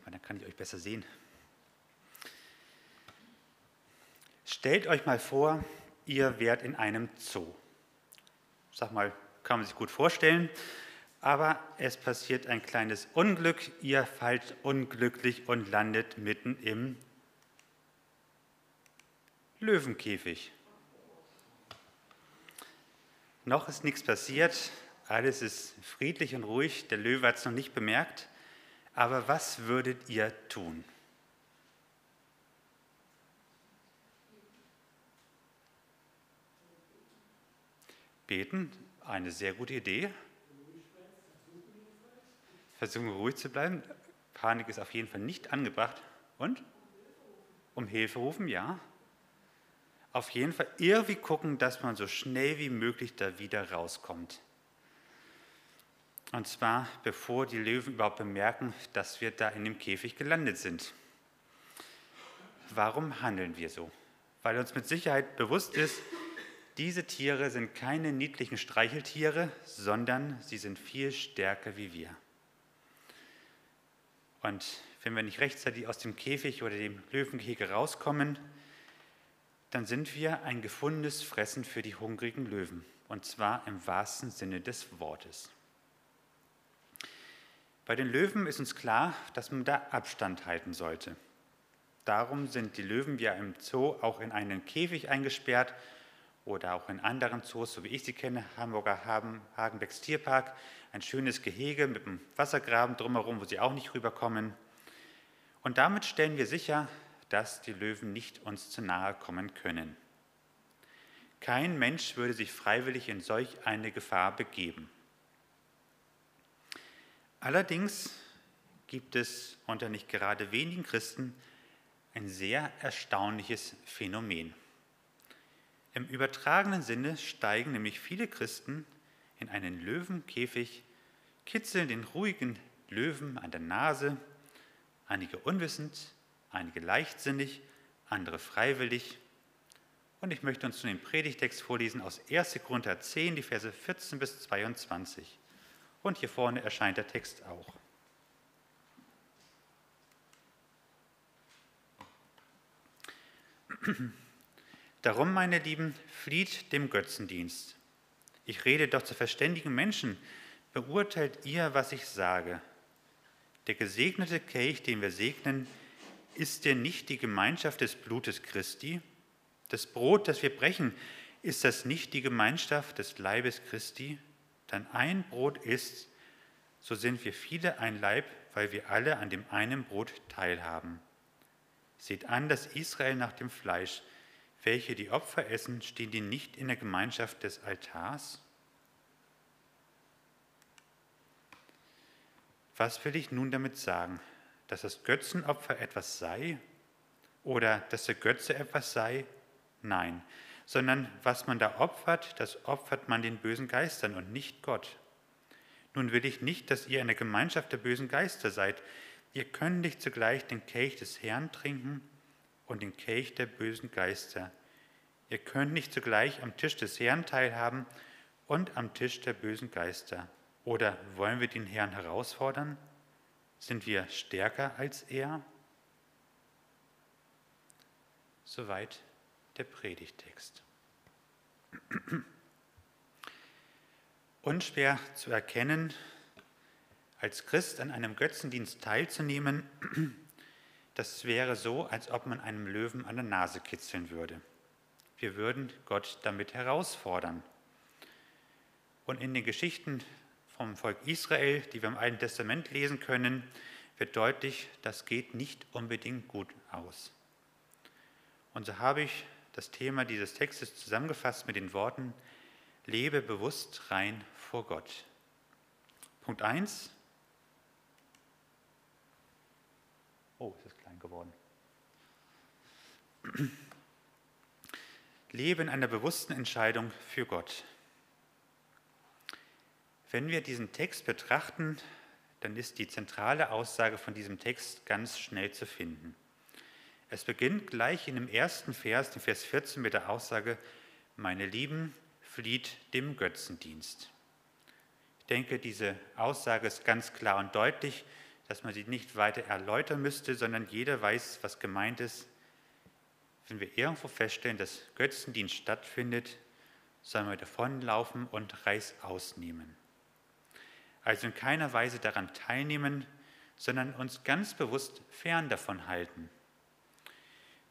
erstmal, dann kann ich euch besser sehen. Stellt euch mal vor, ihr wärt in einem Zoo. Sag mal, kann man sich gut vorstellen, aber es passiert ein kleines Unglück, ihr fallt unglücklich und landet mitten im Löwenkäfig. Noch ist nichts passiert, alles ist friedlich und ruhig, der Löwe hat es noch nicht bemerkt, aber was würdet ihr tun? Beten, eine sehr gute Idee. Versuchen ruhig zu bleiben. Panik ist auf jeden Fall nicht angebracht. Und? Um Hilfe rufen, ja. Auf jeden Fall irgendwie gucken, dass man so schnell wie möglich da wieder rauskommt. Und zwar bevor die Löwen überhaupt bemerken, dass wir da in dem Käfig gelandet sind. Warum handeln wir so? Weil uns mit Sicherheit bewusst ist, diese Tiere sind keine niedlichen Streicheltiere, sondern sie sind viel stärker wie wir. Und wenn wir nicht rechtzeitig aus dem Käfig oder dem Löwengehege rauskommen, dann sind wir ein gefundenes Fressen für die hungrigen Löwen. Und zwar im wahrsten Sinne des Wortes. Bei den Löwen ist uns klar, dass man da Abstand halten sollte. Darum sind die Löwen ja im Zoo auch in einen Käfig eingesperrt oder auch in anderen Zoos, so wie ich sie kenne, Hamburger Hagenbecks Tierpark, ein schönes Gehege mit einem Wassergraben drumherum, wo sie auch nicht rüberkommen. Und damit stellen wir sicher, dass die Löwen nicht uns zu nahe kommen können. Kein Mensch würde sich freiwillig in solch eine Gefahr begeben. Allerdings gibt es unter nicht gerade wenigen Christen ein sehr erstaunliches Phänomen. Im übertragenen Sinne steigen nämlich viele Christen in einen Löwenkäfig, kitzeln den ruhigen Löwen an der Nase, einige unwissend, einige leichtsinnig, andere freiwillig. Und ich möchte uns nun den Predigtext vorlesen aus 1. Korinther 10, die Verse 14 bis 22. Und hier vorne erscheint der Text auch. Darum, meine Lieben, flieht dem Götzendienst. Ich rede doch zu verständigen Menschen. Beurteilt ihr, was ich sage. Der gesegnete Kelch, den wir segnen, ist der nicht die Gemeinschaft des Blutes Christi? Das Brot, das wir brechen, ist das nicht die Gemeinschaft des Leibes Christi? Dann ein Brot ist, so sind wir viele ein Leib, weil wir alle an dem einen Brot teilhaben. Seht an, dass Israel nach dem Fleisch, welche die Opfer essen, stehen die nicht in der Gemeinschaft des Altars? Was will ich nun damit sagen? Dass das Götzenopfer etwas sei? Oder dass der Götze etwas sei? Nein, sondern was man da opfert, das opfert man den bösen Geistern und nicht Gott. Nun will ich nicht, dass ihr eine Gemeinschaft der bösen Geister seid. Ihr könnt nicht zugleich den Kelch des Herrn trinken und den Kelch der bösen Geister. Ihr könnt nicht zugleich am Tisch des Herrn teilhaben und am Tisch der bösen Geister. Oder wollen wir den Herrn herausfordern? Sind wir stärker als er? Soweit der Predigtext. Unschwer zu erkennen, als Christ an einem Götzendienst teilzunehmen, das wäre so, als ob man einem Löwen an der Nase kitzeln würde. Wir würden Gott damit herausfordern. Und in den Geschichten vom Volk Israel, die wir im Alten Testament lesen können, wird deutlich, das geht nicht unbedingt gut aus. Und so habe ich das Thema dieses Textes zusammengefasst mit den Worten, lebe bewusst rein vor Gott. Punkt 1. Oh, ist das klein geworden. Lebe in einer bewussten Entscheidung für Gott. Wenn wir diesen Text betrachten, dann ist die zentrale Aussage von diesem Text ganz schnell zu finden. Es beginnt gleich in dem ersten Vers, dem Vers 14, mit der Aussage, meine Lieben, flieht dem Götzendienst. Ich denke, diese Aussage ist ganz klar und deutlich. dass man sie nicht weiter erläutern müsste, sondern jeder weiß, was gemeint ist. Wenn wir irgendwo feststellen, dass Götzendienst stattfindet, sollen wir davonlaufen und Reißaus nehmen. Also in keiner Weise daran teilnehmen, sondern uns ganz bewusst fern davon halten.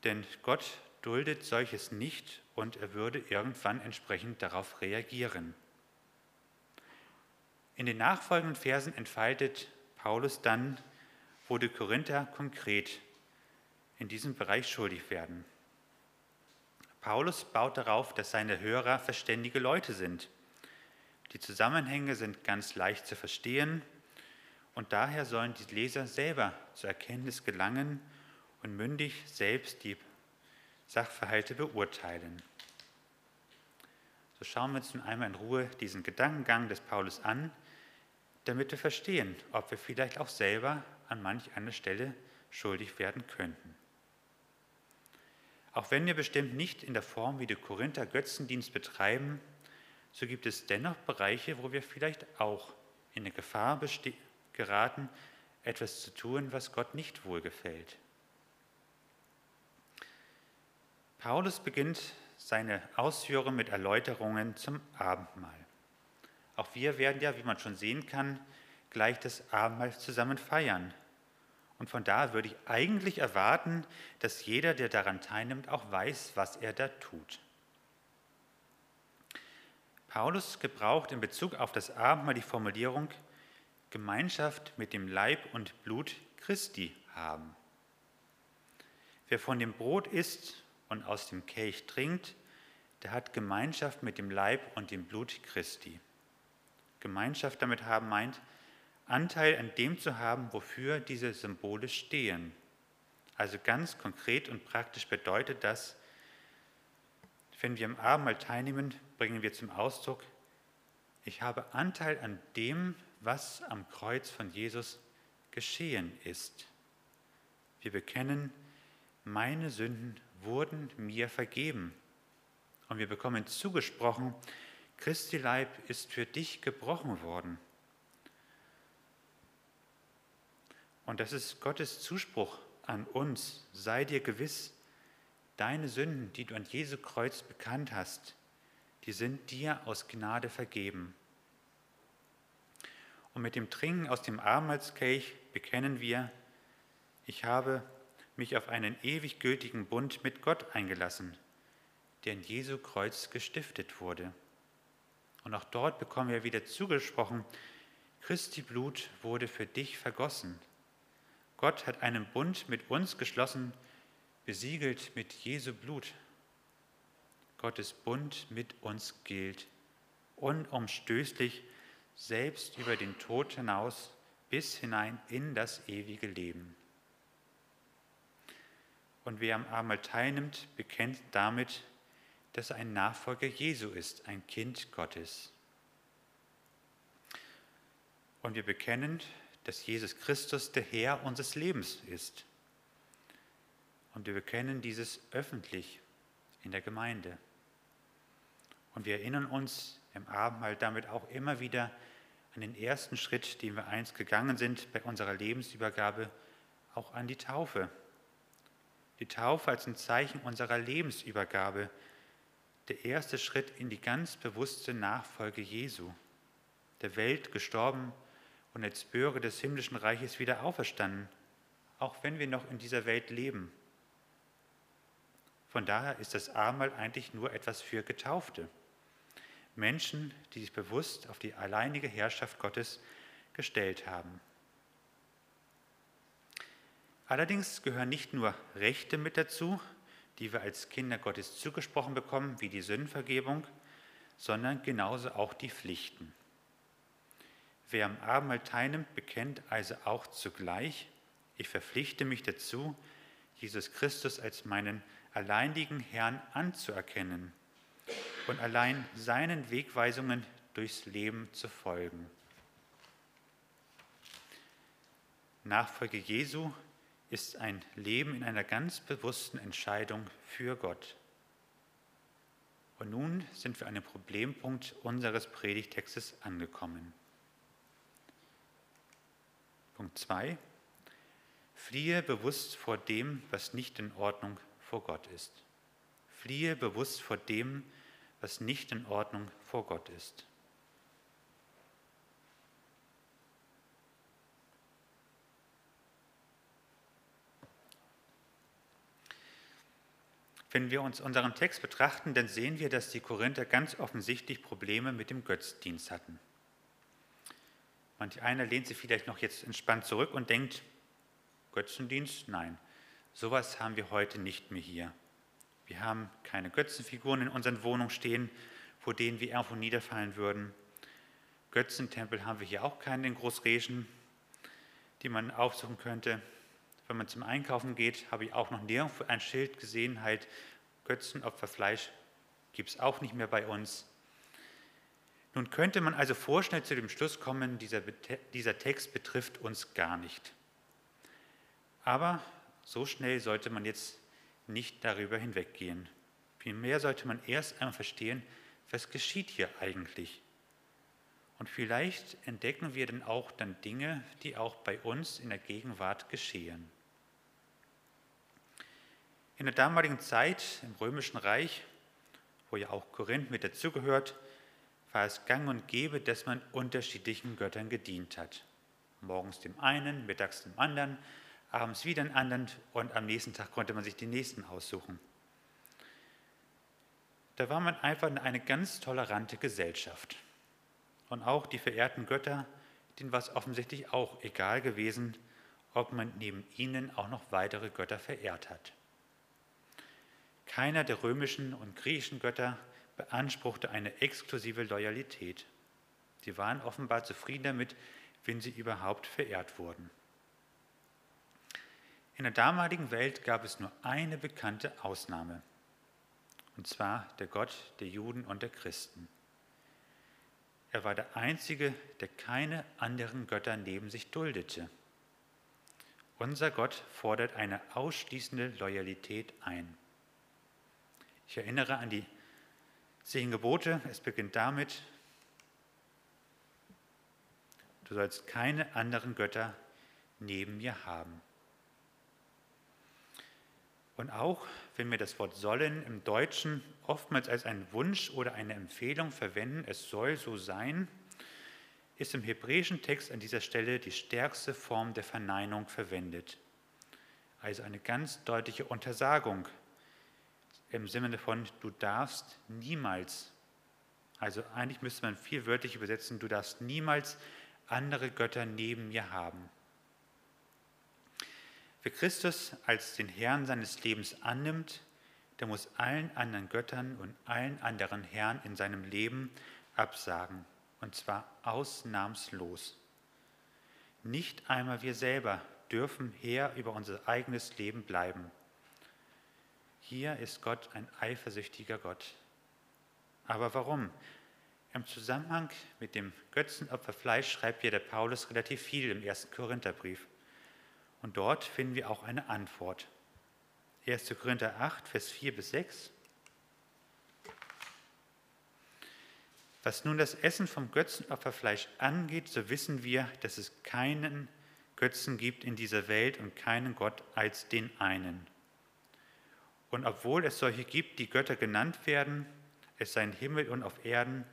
Denn Gott duldet solches nicht und er würde irgendwann entsprechend darauf reagieren. In den nachfolgenden Versen entfaltet Paulus dann, wo die Korinther konkret in diesem Bereich schuldig werden. Paulus baut darauf, dass seine Hörer verständige Leute sind. Die Zusammenhänge sind ganz leicht zu verstehen und daher sollen die Leser selber zur Erkenntnis gelangen und mündig selbst die Sachverhalte beurteilen. So schauen wir uns nun einmal in Ruhe diesen Gedankengang des Paulus an, damit wir verstehen, ob wir vielleicht auch selber an manch einer Stelle schuldig werden könnten. Auch wenn wir bestimmt nicht in der Form wie die Korinther Götzendienst betreiben, so gibt es dennoch Bereiche, wo wir vielleicht auch in die Gefahr geraten, etwas zu tun, was Gott nicht wohlgefällt. Paulus beginnt seine Ausführungen mit Erläuterungen zum Abendmahl. Auch wir werden ja, wie man schon sehen kann, gleich das Abendmahl zusammen feiern. Und von da würde ich eigentlich erwarten, dass jeder, der daran teilnimmt, auch weiß, was er da tut. Paulus gebraucht in Bezug auf das Abendmahl die Formulierung Gemeinschaft mit dem Leib und Blut Christi haben. Wer von dem Brot isst und aus dem Kelch trinkt, der hat Gemeinschaft mit dem Leib und dem Blut Christi. Gemeinschaft damit haben meint, Anteil an dem zu haben, wofür diese Symbole stehen. Also ganz konkret und praktisch bedeutet das, wenn wir am Abendmahl teilnehmen, bringen wir zum Ausdruck, ich habe Anteil an dem, was am Kreuz von Jesus geschehen ist. Wir bekennen, meine Sünden wurden mir vergeben. Und wir bekommen zugesprochen, Christi Leib ist für dich gebrochen worden. Und das ist Gottes Zuspruch an uns. Sei dir gewiss, deine Sünden, die du an Jesu Kreuz bekannt hast, die sind dir aus Gnade vergeben. Und mit dem Trinken aus dem Abendmahlskelch bekennen wir, ich habe mich auf einen ewig gültigen Bund mit Gott eingelassen, der in Jesu Kreuz gestiftet wurde. Und auch dort bekommen wir wieder zugesprochen, Christi Blut wurde für dich vergossen. Gott hat einen Bund mit uns geschlossen, besiegelt mit Jesu Blut. Gottes Bund mit uns gilt, unumstößlich, selbst über den Tod hinaus bis hinein in das ewige Leben. Und wer am Abendmahl teilnimmt, bekennt damit, dass er ein Nachfolger Jesu ist, ein Kind Gottes. Und wir bekennen, dass Jesus Christus der Herr unseres Lebens ist. Und wir bekennen dieses öffentlich in der Gemeinde. Und wir erinnern uns im Abendmahl damit auch immer wieder an den ersten Schritt, den wir einst gegangen sind bei unserer Lebensübergabe, auch an die Taufe. Die Taufe als ein Zeichen unserer Lebensübergabe, der erste Schritt in die ganz bewusste Nachfolge Jesu, der Welt gestorben und als Bürger des himmlischen Reiches wieder auferstanden, auch wenn wir noch in dieser Welt leben. Von daher ist das Abendmahl eigentlich nur etwas für Getaufte. Menschen, die sich bewusst auf die alleinige Herrschaft Gottes gestellt haben. Allerdings gehören nicht nur Rechte mit dazu, die wir als Kinder Gottes zugesprochen bekommen, wie die Sündenvergebung, sondern genauso auch die Pflichten. Wer am Abendmahl teilnimmt, bekennt also auch zugleich, ich verpflichte mich dazu, Jesus Christus als meinen alleinigen Herrn anzuerkennen und allein seinen Wegweisungen durchs Leben zu folgen. Nachfolge Jesu ist ein Leben in einer ganz bewussten Entscheidung für Gott. Und nun sind wir an dem Problempunkt unseres Predigtextes angekommen. Punkt 2. Fliehe bewusst vor dem, was nicht in Ordnung vor Gott ist. Fliehe bewusst vor dem, was nicht in Ordnung vor Gott ist. Wenn wir uns unseren Text betrachten, dann sehen wir, dass die Korinther ganz offensichtlich Probleme mit dem Götzdienst hatten. Manch einer lehnt sich vielleicht noch jetzt entspannt zurück und denkt, Götzendienst? Nein, sowas haben wir heute nicht mehr hier. Wir haben keine Götzenfiguren in unseren Wohnungen stehen, vor denen wir irgendwo niederfallen würden. Götzentempel haben wir hier auch keinen in Großreschen, die man aufsuchen könnte. Wenn man zum Einkaufen geht, habe ich auch noch nirgendwo ein Schild gesehen, halt Götzenopferfleisch gibt es auch nicht mehr bei uns. Nun könnte man also vorschnell zu dem Schluss kommen, dieser, dieser Text betrifft uns gar nicht. Aber so schnell sollte man jetzt nicht darüber hinweggehen. Vielmehr sollte man erst einmal verstehen, was geschieht hier eigentlich. Und vielleicht entdecken wir dann auch dann Dinge, die auch bei uns in der Gegenwart geschehen. In der damaligen Zeit im Römischen Reich, wo ja auch Korinth mit dazugehört, war es gang und gäbe, dass man unterschiedlichen Göttern gedient hat. Morgens dem einen, mittags dem anderen, abends wieder den anderen und am nächsten Tag konnte man sich die nächsten aussuchen. Da war man einfach eine ganz tolerante Gesellschaft. Und auch die verehrten Götter, denen war es offensichtlich auch egal gewesen, ob man neben ihnen auch noch weitere Götter verehrt hat. Keiner der römischen und griechischen Götter beanspruchte eine exklusive Loyalität. Sie waren offenbar zufrieden damit, wenn sie überhaupt verehrt wurden. In der damaligen Welt gab es nur eine bekannte Ausnahme, und zwar der Gott der Juden und der Christen. Er war der Einzige, der keine anderen Götter neben sich duldete. Unser Gott fordert eine ausschließende Loyalität ein. Ich erinnere an die zehn Gebote. Es beginnt damit, du sollst keine anderen Götter neben mir haben. Und auch wenn wir das Wort sollen im Deutschen oftmals als einen Wunsch oder eine Empfehlung verwenden, es soll so sein, ist im hebräischen Text an dieser Stelle die stärkste Form der Verneinung verwendet. Also eine ganz deutliche Untersagung im Sinne von, du darfst niemals, also eigentlich müsste man viel wörtlich übersetzen, du darfst niemals andere Götter neben mir haben. Wer Christus als den Herrn seines Lebens annimmt, der muss allen anderen Göttern und allen anderen Herren in seinem Leben absagen, und zwar ausnahmslos. Nicht einmal wir selber dürfen Herr über unser eigenes Leben bleiben. Hier ist Gott ein eifersüchtiger Gott. Aber warum? Im Zusammenhang mit dem Götzenopferfleisch schreibt ja der Paulus relativ viel im ersten Korintherbrief. Und dort finden wir auch eine Antwort. 1. Korinther 8, Vers 4 bis 6. Was nun das Essen vom Götzenopferfleisch angeht, so wissen wir, dass es keinen Götzen gibt in dieser Welt und keinen Gott als den einen. Und obwohl es solche gibt, die Götter genannt werden, es sei im Himmel und auf Erden,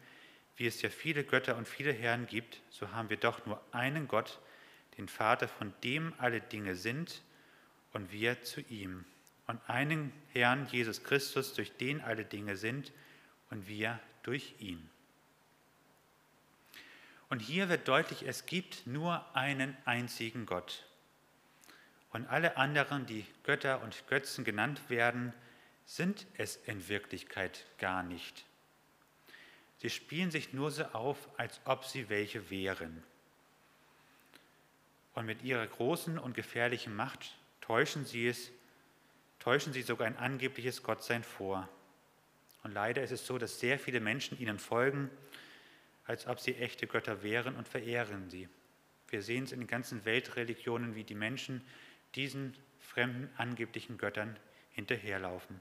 wie es ja viele Götter und viele Herren gibt, so haben wir doch nur einen Gott, den Vater, von dem alle Dinge sind, und wir zu ihm. Und einen Herrn, Jesus Christus, durch den alle Dinge sind, und wir durch ihn. Und hier wird deutlich, es gibt nur einen einzigen Gott. Und alle anderen, die Götter und Götzen genannt werden, sind es in Wirklichkeit gar nicht. Sie spielen sich nur so auf, als ob sie welche wären. Und mit ihrer großen und gefährlichen Macht täuschen sie es, täuschen sie sogar ein angebliches Gottsein vor. Und leider ist es so, dass sehr viele Menschen ihnen folgen, als ob sie echte Götter wären und verehren sie. Wir sehen es in den ganzen Weltreligionen, wie die Menschen diesen fremden angeblichen Göttern hinterherlaufen.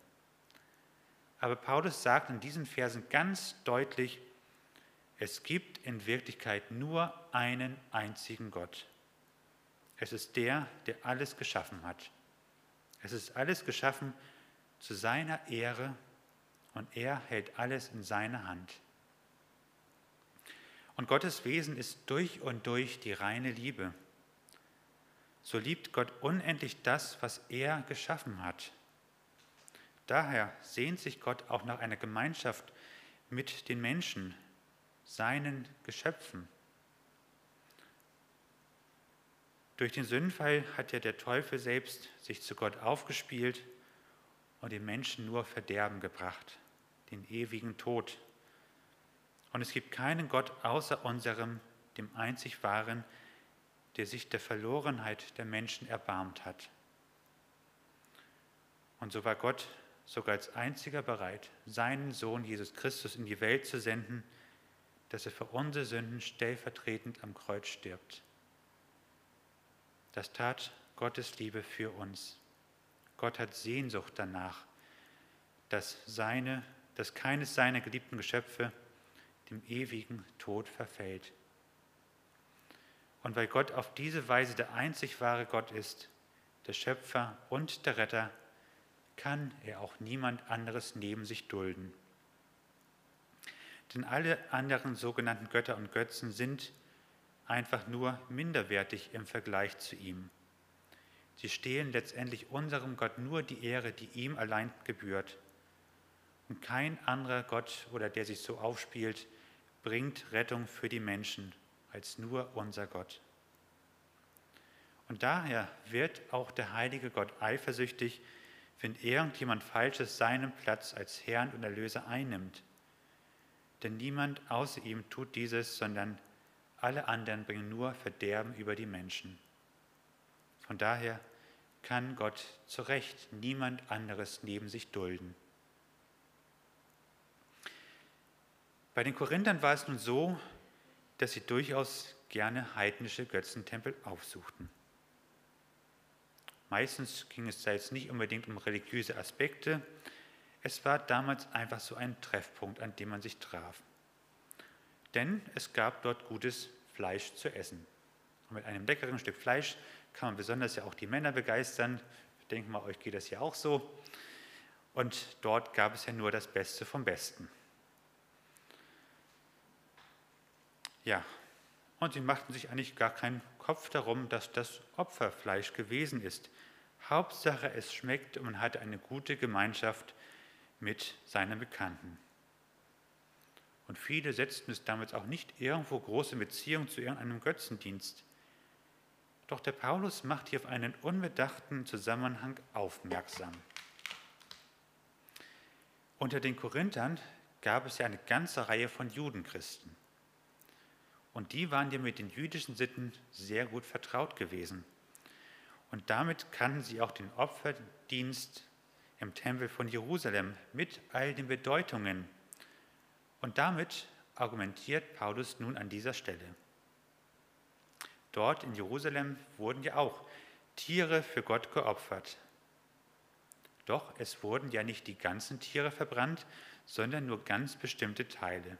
Aber Paulus sagt in diesen Versen ganz deutlich, es gibt in Wirklichkeit nur einen einzigen Gott. Es ist der, der alles geschaffen hat. Es ist alles geschaffen zu seiner Ehre und er hält alles in seiner Hand. Und Gottes Wesen ist durch und durch die reine Liebe. So liebt Gott unendlich das, was er geschaffen hat. Daher sehnt sich Gott auch nach einer Gemeinschaft mit den Menschen, seinen Geschöpfen. Durch den Sündenfall hat ja der Teufel selbst sich zu Gott aufgespielt und den Menschen nur Verderben gebracht, den ewigen Tod. Und es gibt keinen Gott außer unserem, dem einzig wahren, der sich der Verlorenheit der Menschen erbarmt hat. Und so war Gott sogar als einziger bereit, seinen Sohn Jesus Christus in die Welt zu senden, dass er für unsere Sünden stellvertretend am Kreuz stirbt. Das tat Gottes Liebe für uns. Gott hat Sehnsucht danach, dass, seine, dass keines seiner geliebten Geschöpfe dem ewigen Tod verfällt. Und weil Gott auf diese Weise der einzig wahre Gott ist, der Schöpfer und der Retter, kann er auch niemand anderes neben sich dulden. Denn alle anderen sogenannten Götter und Götzen sind einfach nur minderwertig im Vergleich zu ihm. Sie stehlen letztendlich unserem Gott nur die Ehre, die ihm allein gebührt. Und kein anderer Gott oder der sich so aufspielt, bringt Rettung für die Menschen als nur unser Gott. Und daher wird auch der heilige Gott eifersüchtig, wenn irgendjemand Falsches seinen Platz als Herrn und Erlöser einnimmt. Denn niemand außer ihm tut dieses, sondern alle anderen bringen nur Verderben über die Menschen. Von daher kann Gott zu Recht niemand anderes neben sich dulden. Bei den Korinthern war es nun so, dass sie durchaus gerne heidnische Götzentempel aufsuchten. Meistens ging es da jetzt nicht unbedingt um religiöse Aspekte. Es war damals einfach so ein Treffpunkt, an dem man sich traf. Denn es gab dort gutes Fleisch zu essen. Und mit einem leckeren Stück Fleisch kann man besonders ja auch die Männer begeistern. Ich denke mal, euch geht das ja auch so. Und dort gab es ja nur das Beste vom Besten. Ja, und sie machten sich eigentlich gar keinen Kopf darum, dass das Opferfleisch gewesen ist. Hauptsache, es schmeckt und man hatte eine gute Gemeinschaft mit seinen Bekannten. Und viele setzten es damals auch nicht irgendwo große Beziehung zu irgendeinem Götzendienst. Doch der Paulus macht hier auf einen unbedachten Zusammenhang aufmerksam. Unter den Korinthern gab es ja eine ganze Reihe von Judenchristen. Und die waren ja mit den jüdischen Sitten sehr gut vertraut gewesen. Und damit kannten sie auch den Opferdienst im Tempel von Jerusalem mit all den Bedeutungen. Und damit argumentiert Paulus nun an dieser Stelle. Dort in Jerusalem wurden ja auch Tiere für Gott geopfert. Doch es wurden ja nicht die ganzen Tiere verbrannt, sondern nur ganz bestimmte Teile.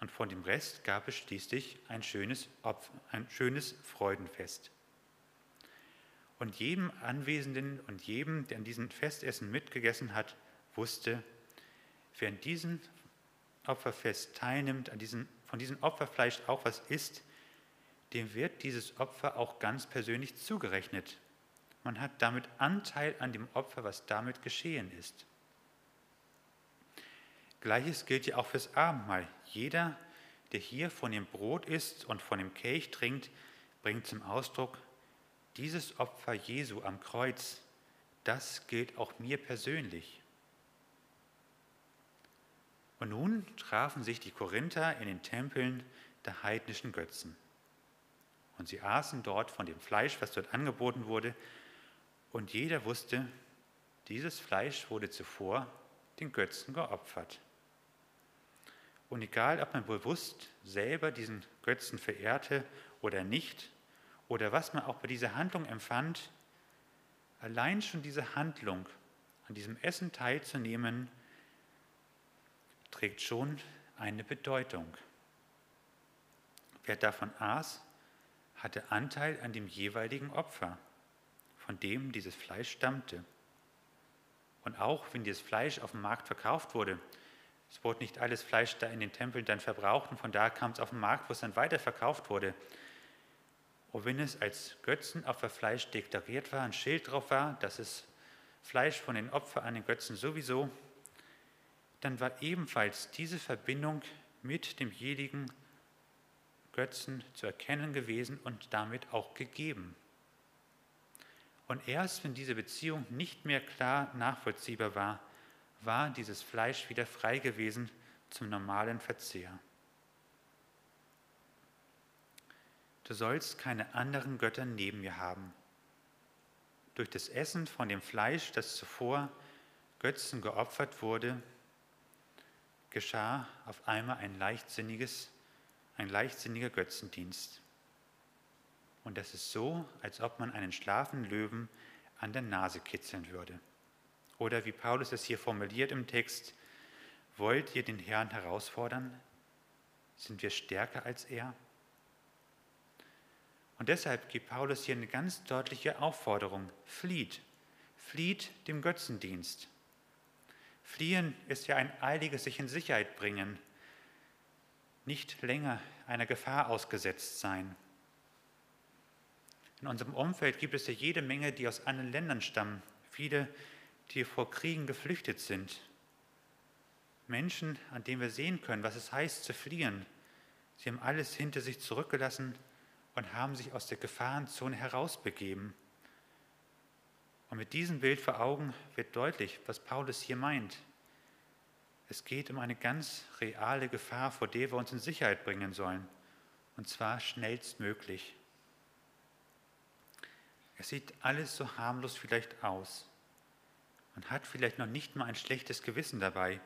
Und von dem Rest gab es schließlich ein schönes, Opfer, ein schönes Freudenfest. Und jedem Anwesenden und jedem, der an diesem Festessen mitgegessen hat, wusste, wer an diesem Opferfest teilnimmt, an diesem, von diesem Opferfleisch auch was isst, dem wird dieses Opfer auch ganz persönlich zugerechnet. Man hat damit Anteil an dem Opfer, was damit geschehen ist. Gleiches gilt ja auch fürs Abendmahl. Jeder, der hier von dem Brot isst und von dem Kelch trinkt, bringt zum Ausdruck, dieses Opfer Jesu am Kreuz, das gilt auch mir persönlich. Und nun trafen sich die Korinther in den Tempeln der heidnischen Götzen. Und sie aßen dort von dem Fleisch, was dort angeboten wurde. Und jeder wusste, dieses Fleisch wurde zuvor den Götzen geopfert. Und egal, ob man bewusst selber diesen Götzen verehrte oder nicht, oder was man auch bei dieser Handlung empfand, allein schon diese Handlung, an diesem Essen teilzunehmen, trägt schon eine Bedeutung. Wer davon aß, hatte Anteil an dem jeweiligen Opfer, von dem dieses Fleisch stammte. Und auch wenn dieses Fleisch auf dem Markt verkauft wurde, es wurde nicht alles Fleisch da in den Tempeln dann verbraucht und von da kam es auf den Markt, wo es dann weiter verkauft wurde. Und wenn es als Götzenopferfleisch deklariert war, ein Schild drauf war, dass es Fleisch von den Opfern an den Götzen sowieso, dann war ebenfalls diese Verbindung mit dem jenigen Götzen zu erkennen gewesen und damit auch gegeben. Und erst wenn diese Beziehung nicht mehr klar nachvollziehbar war, war dieses Fleisch wieder frei gewesen zum normalen Verzehr. Du sollst keine anderen Götter neben mir haben. Durch das Essen von dem Fleisch, das zuvor Götzen geopfert wurde, geschah auf einmal ein leichtsinniges, ein leichtsinniger Götzendienst. Und das ist so, als ob man einen schlafenden Löwen an der Nase kitzeln würde. Oder wie Paulus es hier formuliert im Text, wollt ihr den Herrn herausfordern? Sind wir stärker als er? Und deshalb gibt Paulus hier eine ganz deutliche Aufforderung. Flieht, flieht dem Götzendienst. Fliehen ist ja ein eiliges sich in Sicherheit bringen, nicht länger einer Gefahr ausgesetzt sein. In unserem Umfeld gibt es ja jede Menge, die aus anderen Ländern stammen, viele, die vor Kriegen geflüchtet sind. Menschen, an denen wir sehen können, was es heißt zu fliehen. Sie haben alles hinter sich zurückgelassen und haben sich aus der Gefahrenzone herausbegeben. Und mit diesem Bild vor Augen wird deutlich, was Paulus hier meint. Es geht um eine ganz reale Gefahr, vor der wir uns in Sicherheit bringen sollen, und zwar schnellstmöglich. Es sieht alles so harmlos vielleicht aus. Man hat vielleicht noch nicht mal ein schlechtes Gewissen dabei,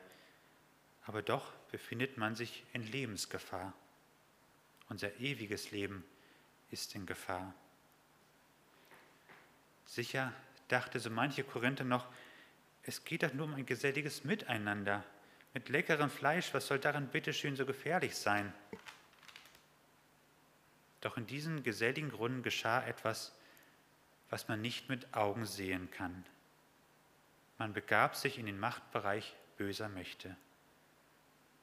aber doch befindet man sich in Lebensgefahr. Unser ewiges Leben ist in Gefahr. Sicher dachte so manche Korinther noch, es geht doch nur um ein geselliges Miteinander. Mit leckerem Fleisch, was soll daran bitteschön so gefährlich sein? Doch in diesen geselligen Gründen geschah etwas, was man nicht mit Augen sehen kann. Man begab sich in den Machtbereich böser Mächte.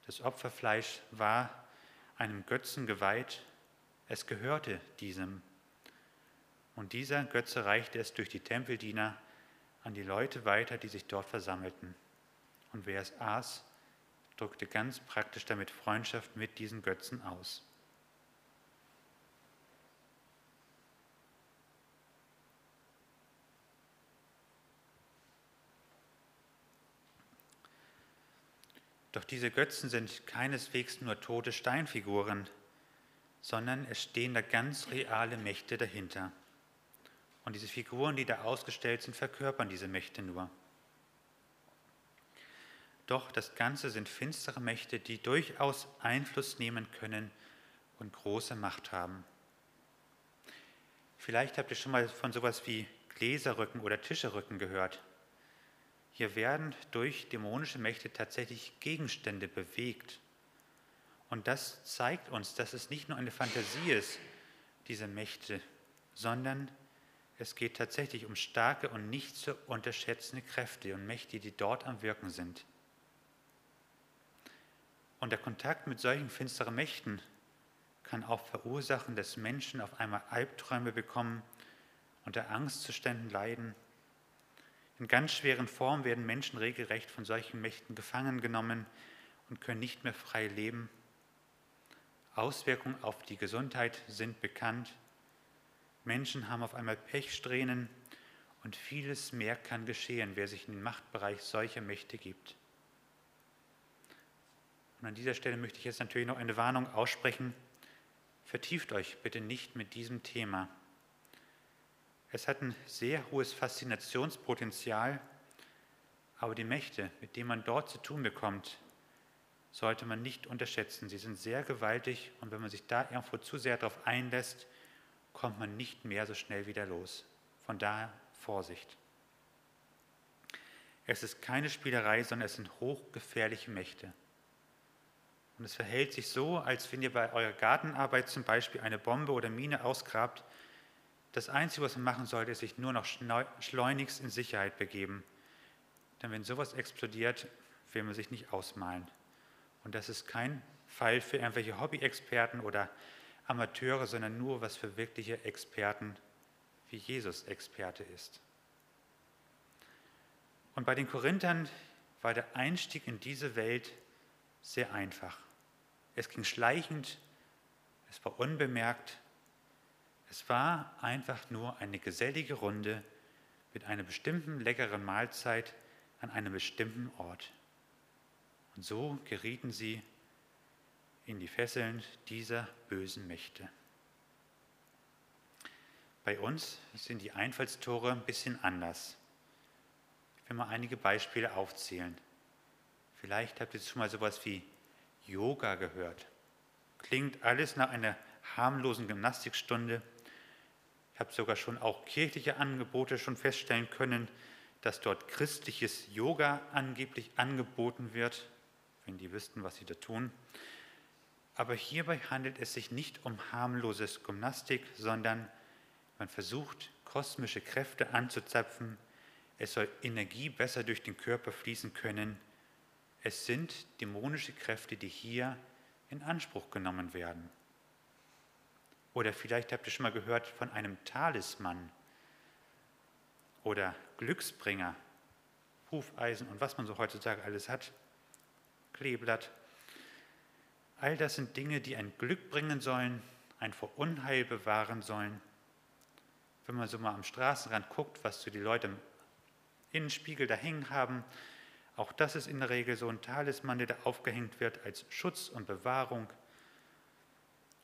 Das Opferfleisch war einem Götzen geweiht, es gehörte diesem. Und dieser Götze reichte es durch die Tempeldiener an die Leute weiter, die sich dort versammelten. Und wer es aß, drückte ganz praktisch damit Freundschaft mit diesen Götzen aus. Doch diese Götzen sind keineswegs nur tote Steinfiguren, sondern es stehen da ganz reale Mächte dahinter. Und diese Figuren, die da ausgestellt sind, verkörpern diese Mächte nur. Doch das Ganze sind finstere Mächte, die durchaus Einfluss nehmen können und große Macht haben. Vielleicht habt ihr schon mal von sowas wie Gläserrücken oder Tischerrücken gehört. Hier werden durch dämonische Mächte tatsächlich Gegenstände bewegt. Und das zeigt uns, dass es nicht nur eine Fantasie ist, diese Mächte, sondern es geht tatsächlich um starke und nicht zu unterschätzende Kräfte und Mächte, die dort am Wirken sind. Und der Kontakt mit solchen finsteren Mächten kann auch verursachen, dass Menschen auf einmal Albträume bekommen, unter Angstzuständen leiden in ganz schweren Formen werden Menschen regelrecht von solchen Mächten gefangen genommen und können nicht mehr frei leben. Auswirkungen auf die Gesundheit sind bekannt. Menschen haben auf einmal Pechsträhnen und vieles mehr kann geschehen, wer sich in den Machtbereich solcher Mächte gibt. Und an dieser Stelle möchte ich jetzt natürlich noch eine Warnung aussprechen. Vertieft euch bitte nicht mit diesem Thema. Es hat ein sehr hohes Faszinationspotenzial, aber die Mächte, mit denen man dort zu tun bekommt, sollte man nicht unterschätzen. Sie sind sehr gewaltig und wenn man sich da irgendwo zu sehr darauf einlässt, kommt man nicht mehr so schnell wieder los. Von daher Vorsicht. Es ist keine Spielerei, sondern es sind hochgefährliche Mächte. Und es verhält sich so, als wenn ihr bei eurer Gartenarbeit zum Beispiel eine Bombe oder Mine ausgrabt. Das Einzige, was man machen sollte, ist sich nur noch schleunigst in Sicherheit begeben. Denn wenn sowas explodiert, will man sich nicht ausmalen. Und das ist kein Fall für irgendwelche Hobby-Experten oder Amateure, sondern nur was für wirkliche Experten, wie Jesus Experte ist. Und bei den Korinthern war der Einstieg in diese Welt sehr einfach. Es ging schleichend, es war unbemerkt, es war einfach nur eine gesellige Runde mit einer bestimmten leckeren Mahlzeit an einem bestimmten Ort. Und so gerieten sie in die Fesseln dieser bösen Mächte. Bei uns sind die Einfallstore ein bisschen anders. Ich will mal einige Beispiele aufzählen. Vielleicht habt ihr schon mal sowas wie Yoga gehört. Klingt alles nach einer harmlosen Gymnastikstunde. Habe sogar schon auch kirchliche Angebote schon feststellen können, dass dort christliches Yoga angeblich angeboten wird, wenn die wüssten, was sie da tun. Aber hierbei handelt es sich nicht um harmloses Gymnastik, sondern man versucht, kosmische Kräfte anzuzapfen. Es soll Energie besser durch den Körper fließen können. Es sind dämonische Kräfte, die hier in Anspruch genommen werden. Oder vielleicht habt ihr schon mal gehört von einem Talisman oder Glücksbringer, Hufeisen und was man so heutzutage alles hat, Kleeblatt. All das sind Dinge, die ein Glück bringen sollen, ein vor Unheil bewahren sollen. Wenn man so mal am Straßenrand guckt, was so die Leute im Innenspiegel da hängen haben, auch das ist in der Regel so ein Talisman, der da aufgehängt wird als Schutz und Bewahrung.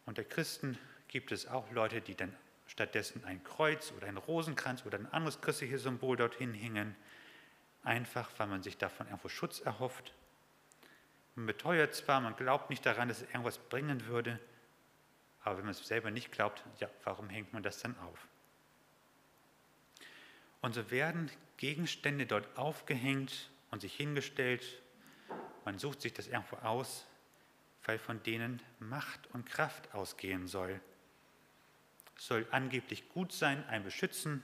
Unter Christen gibt es auch Leute, die dann stattdessen ein Kreuz oder ein Rosenkranz oder ein anderes christliches Symbol dorthin hängen, einfach weil man sich davon irgendwo Schutz erhofft. Man beteuert zwar, man glaubt nicht daran, dass es irgendwas bringen würde, aber wenn man es selber nicht glaubt, ja, warum hängt man das dann auf? Und so werden Gegenstände dort aufgehängt und sich hingestellt. Man sucht sich das irgendwo aus, weil von denen Macht und Kraft ausgehen soll. Soll angeblich gut sein, ein beschützen,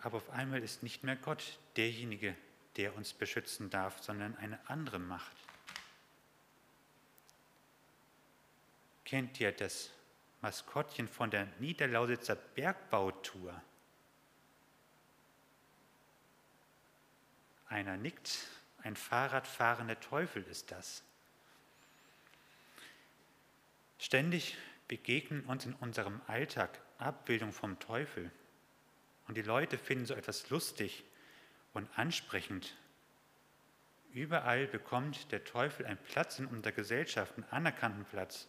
aber auf einmal ist nicht mehr Gott derjenige, der uns beschützen darf, sondern eine andere Macht. Kennt ihr das Maskottchen von der Niederlausitzer Bergbautour? Einer nickt, ein Fahrradfahrender Teufel ist das. Ständig begegnen uns in unserem Alltag Abbildungen vom Teufel. Und die Leute finden so etwas lustig und ansprechend. Überall bekommt der Teufel einen Platz in unserer Gesellschaft, einen anerkannten Platz.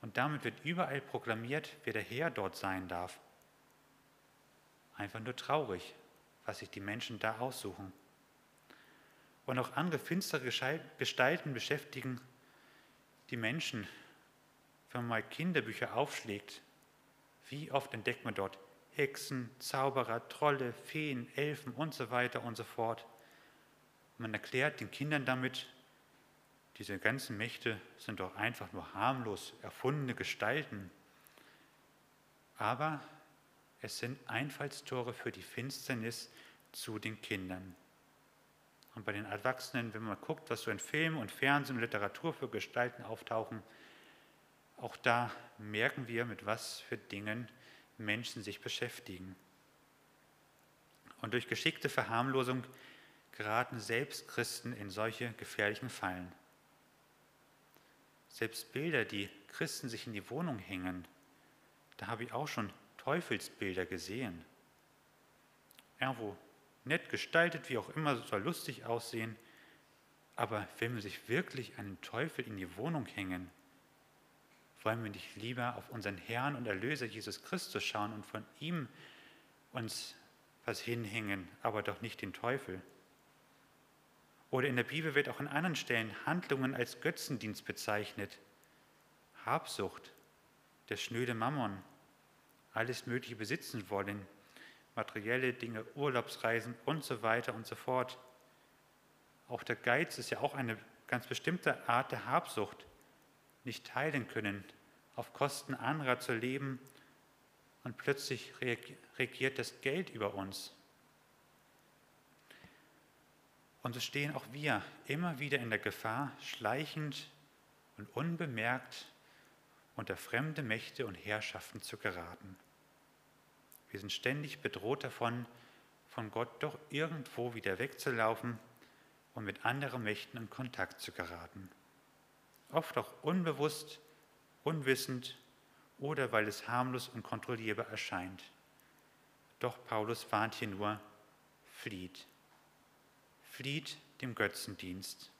Und damit wird überall proklamiert, wer der Herr dort sein darf. Einfach nur traurig, was sich die Menschen da aussuchen. Und auch andere finstere Gestalten beschäftigen die Menschen. Wenn man mal Kinderbücher aufschlägt, wie oft entdeckt man dort Hexen, Zauberer, Trolle, Feen, Elfen und so weiter und so fort. Man erklärt den Kindern damit, diese ganzen Mächte sind doch einfach nur harmlos erfundene Gestalten. Aber es sind Einfallstore für die Finsternis zu den Kindern. Und bei den Erwachsenen, wenn man guckt, was so in Film und Fernsehen und Literatur für Gestalten auftauchen, auch da merken wir, mit was für Dingen Menschen sich beschäftigen. Und durch geschickte Verharmlosung geraten selbst Christen in solche gefährlichen Fallen. Selbst Bilder, die Christen sich in die Wohnung hängen, da habe ich auch schon Teufelsbilder gesehen. Irgendwo nett gestaltet, wie auch immer, soll lustig aussehen. Aber wenn wir sich wirklich einen Teufel in die Wohnung hängen, wollen wir nicht lieber auf unseren Herrn und Erlöser Jesus Christus schauen und von ihm uns was hinhängen, aber doch nicht den Teufel? Oder in der Bibel wird auch an anderen Stellen Handlungen als Götzendienst bezeichnet. Habsucht, der schnöde Mammon, alles Mögliche besitzen wollen, materielle Dinge, Urlaubsreisen und so weiter und so fort. Auch der Geiz ist ja auch eine ganz bestimmte Art der Habsucht nicht teilen können, auf Kosten anderer zu leben und plötzlich regiert das Geld über uns. Und so stehen auch wir immer wieder in der Gefahr, schleichend und unbemerkt unter fremde Mächte und Herrschaften zu geraten. Wir sind ständig bedroht davon, von Gott doch irgendwo wieder wegzulaufen und mit anderen Mächten in Kontakt zu geraten. Oft auch unbewusst, unwissend oder weil es harmlos und kontrollierbar erscheint. Doch Paulus warnt hier nur, flieht. Flieht dem Götzendienst.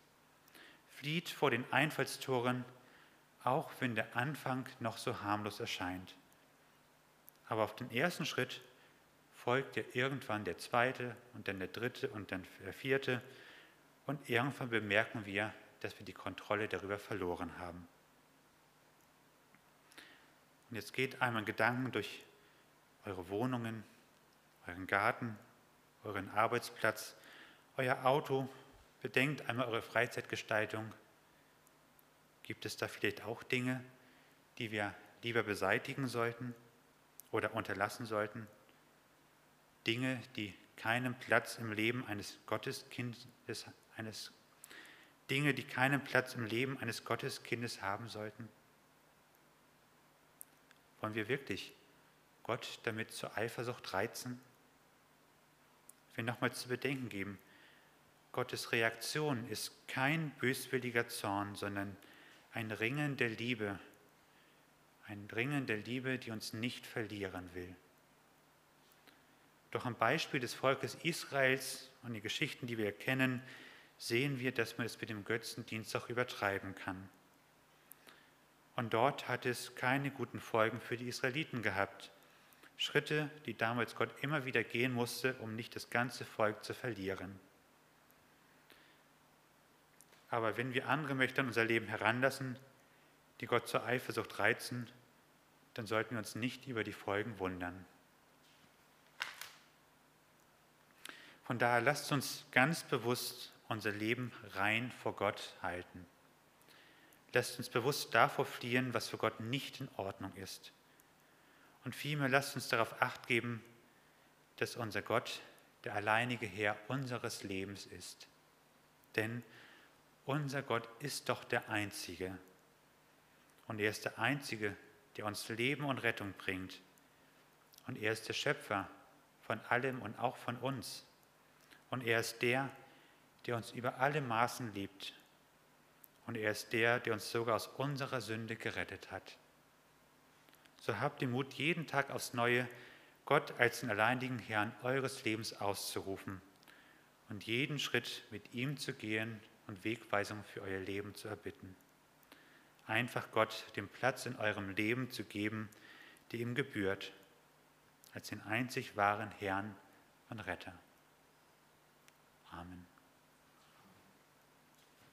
Flieht vor den Einfallstoren, auch wenn der Anfang noch so harmlos erscheint. Aber auf den ersten Schritt folgt ja irgendwann der zweite und dann der dritte und dann der vierte. Und irgendwann bemerken wir, dass wir die Kontrolle darüber verloren haben. Und jetzt geht einmal Gedanken durch eure Wohnungen, euren Garten, euren Arbeitsplatz, euer Auto. Bedenkt einmal eure Freizeitgestaltung. Gibt es da vielleicht auch Dinge, die wir lieber beseitigen sollten oder unterlassen sollten? Dinge, die keinen Platz im Leben eines Gotteskindes, eines Dinge, die keinen Platz im Leben eines Gotteskindes haben sollten? Wollen wir wirklich Gott damit zur Eifersucht reizen? Ich will nochmal zu bedenken geben, Gottes Reaktion ist kein böswilliger Zorn, sondern ein Ringen der Liebe, ein Ringen der Liebe, die uns nicht verlieren will. Doch am Beispiel des Volkes Israels und die Geschichten, die wir kennen, sehen wir, dass man es mit dem Götzendienst auch übertreiben kann. Und dort hat es keine guten Folgen für die Israeliten gehabt. Schritte, die damals Gott immer wieder gehen musste, um nicht das ganze Volk zu verlieren. Aber wenn wir andere Mächte in unser Leben heranlassen, die Gott zur Eifersucht reizen, dann sollten wir uns nicht über die Folgen wundern. Von daher lasst uns ganz bewusst unser Leben rein vor Gott halten. Lasst uns bewusst davor fliehen, was für Gott nicht in Ordnung ist. Und vielmehr lasst uns darauf acht geben, dass unser Gott der alleinige Herr unseres Lebens ist. Denn unser Gott ist doch der Einzige. Und er ist der Einzige, der uns Leben und Rettung bringt. Und er ist der Schöpfer von allem und auch von uns. Und er ist der, der uns über alle Maßen liebt und er ist der, der uns sogar aus unserer Sünde gerettet hat. So habt den Mut, jeden Tag aufs Neue Gott als den alleinigen Herrn eures Lebens auszurufen und jeden Schritt mit ihm zu gehen und Wegweisung für euer Leben zu erbitten. Einfach Gott den Platz in eurem Leben zu geben, der ihm gebührt, als den einzig wahren Herrn und Retter. Amen.